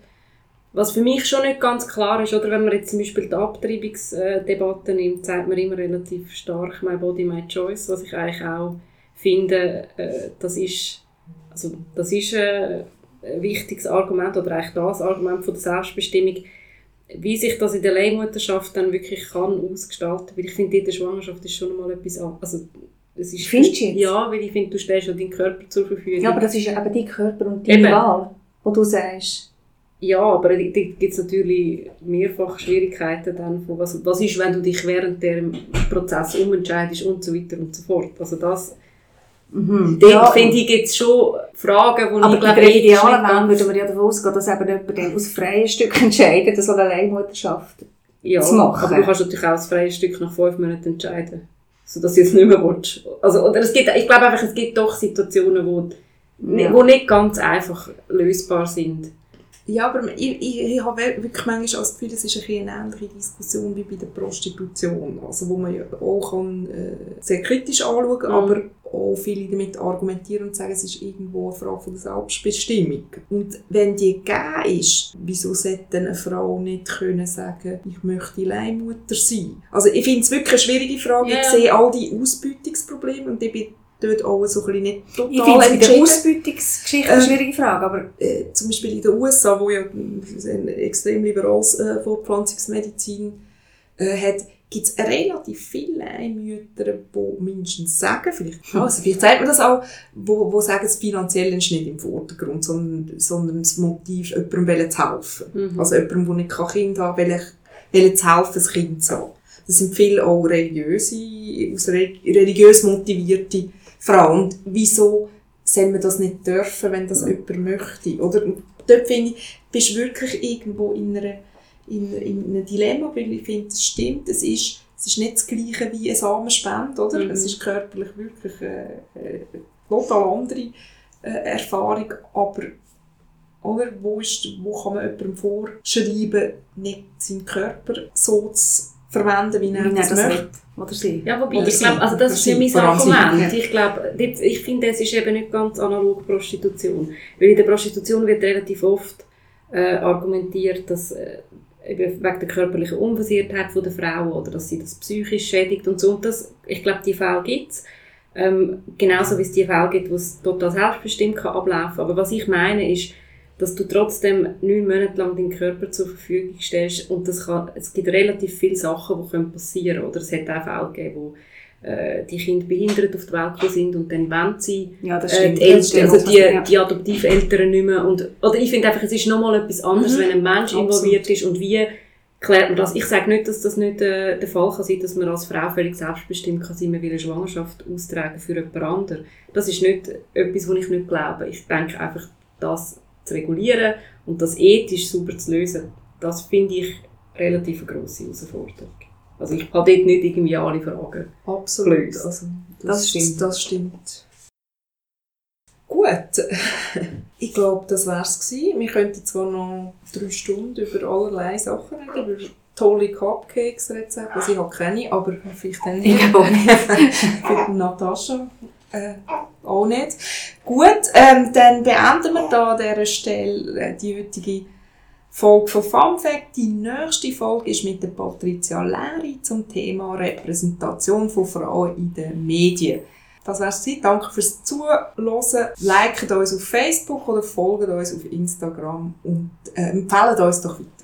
Was für mich schon nicht ganz klar ist, oder wenn man jetzt zum Beispiel die Abtreibungsdebatte nimmt, sagt man immer relativ stark «My Body, My Choice», was ich eigentlich auch finde, äh, das ist, also das ist äh, ein wichtiges Argument, oder eigentlich das Argument von der Selbstbestimmung, wie sich das in der Leihmutterschaft dann wirklich kann ausgestalten, weil ich finde, in der Schwangerschaft ist schon mal etwas an, also es ist Findest du jetzt? Ja, weil ich finde, du stellst ja deinen Körper zur Verfügung. Ja, aber das ist eben dein Körper und deine Eben. Wahl, wo du sagst. Ja, aber da gibt es natürlich mehrfach Schwierigkeiten dann von was, was ist, wenn du dich während dem Prozess umentscheidest und so weiter und so fort. Also das, Mhm. da finde ich jetzt schon Fragen, wo aber ich glaube, in idealen ganz- würden wir ja davon ausgehen, dass eben jemand dann aus freien Stück entscheidet, dass er eine Leihmutterschaft ja, zu machen. aber du kannst natürlich auch das freie Stück nach fünf Monaten entscheiden, sodass du jetzt nicht mehr willst. Also, oder es gibt, ich glaube einfach, es gibt doch Situationen, wo, Ja. wo nicht ganz einfach lösbar sind. Ja, aber ich, ich, ich habe wirklich manchmal auch das Gefühl, es ist ein eine ähnliche Diskussion wie bei der Prostitution. Also wo man ja auch kann, äh, sehr kritisch anschauen kann, Mhm. aber auch viele damit argumentieren und sagen, es ist irgendwo eine Frage von der Selbstbestimmung. Und wenn die gegeben ist, wieso sollte denn eine Frau nicht können sagen, ich möchte Leihmutter sein? Also ich finde es wirklich eine schwierige Frage. Ja. Ich sehe all die Ausbeutungsprobleme und ich bin dort auch so ein bisschen nicht total Ich finde bei der Ausbeutungsgeschichte eine Äh, schwierige Frage, aber äh, zum Beispiel in den USA, wo ja ein extrem liberales äh, Fortpflanzungsmedizin äh, hat, gibt es relativ viele Leihmütter, die mindestens sagen, vielleicht, also vielleicht sagt man das auch, wo, wo sagen, das Finanzielle ist nicht im Vordergrund, sondern, sondern das Motiv, jemandem wollen zu helfen. Mhm. Also jemandem, der nicht kein Kind haben kann, wollen, wollen zu helfen, ein Kind zu haben. Das sind viele auch religiöse, aus religiös motivierte Frauen. Und wieso soll man das nicht dürfen, wenn das jemand möchte? Oder? Und dort finde ich, bist du wirklich irgendwo in, einer, in, in einem Dilemma, weil ich finde, es stimmt, es ist, es ist nicht das Gleiche wie ein Samenspende, oder? Mhm. Es ist körperlich wirklich äh, eine total andere äh, Erfahrung, aber oder? Wo, ist, wo kann man jemandem vorschreiben, nicht seinen Körper so zu verwenden, wie er wie er das das möchte? Oder sie. Ja, wobei, Oder ich glaube, also das ist ja mein sie. Argument. Ich glaube, ich finde, es ist eben nicht ganz analog Prostitution. Weil in der Prostitution wird relativ oft äh, argumentiert, dass äh, wegen der körperlichen Unversiertheit von der Frau oder dass sie das psychisch schädigt und so. Und das, ich glaube, die Fälle gibt es. Ähm, genauso wie es die Fälle gibt, wo es total selbstbestimmt kann ablaufen Aber was ich meine ist, dass du trotzdem neun Monate lang deinen Körper zur Verfügung stellst und das kann, es gibt relativ viele Sachen, die können passieren können. Oder es hat auch Fälle gegeben, wo äh, die Kinder behindert auf die Welt sind und dann wollen sie Ja, das äh, die, Eltern, also die, die Adoptiveltern nicht mehr. Und, oder ich finde einfach, es ist nochmal etwas anderes, Mhm. wenn ein Mensch Absolut. involviert ist und wie klärt man das. Ich sage nicht, dass das nicht äh, der Fall kann sein, dass man als Frau völlig selbstbestimmt kann sein, man will eine Schwangerschaft austragen für jemand anderen. Das ist nicht etwas, was ich nicht glaube. Ich denke einfach, das zu regulieren und das ethisch sauber zu lösen, das finde ich relativ eine grosse Herausforderung. Also ich habe dort nicht irgendwie alle Fragen. Absolut. Gelöst. Also, Das stimmt. Das stimmt. Gut. Ich glaube, das war es gewesen. Wir könnten zwar noch drei Stunden über allerlei Sachen reden, über tolle Cupcakes-Rezepte, also ich habe keine, aber vielleicht dann Ich habe auch nicht. für die Natascha äh, auch nicht. Gut, ähm, dann beenden wir da an dieser Stelle äh, die heutige Folge von Fun Fact. Die nächste Folge ist mit der Patricia Leri zum Thema Repräsentation von Frauen in den Medien. Das gewesen. Danke fürs Zuhören. Liket uns auf Facebook oder folgt uns auf Instagram und äh, empfehlen uns doch weiter.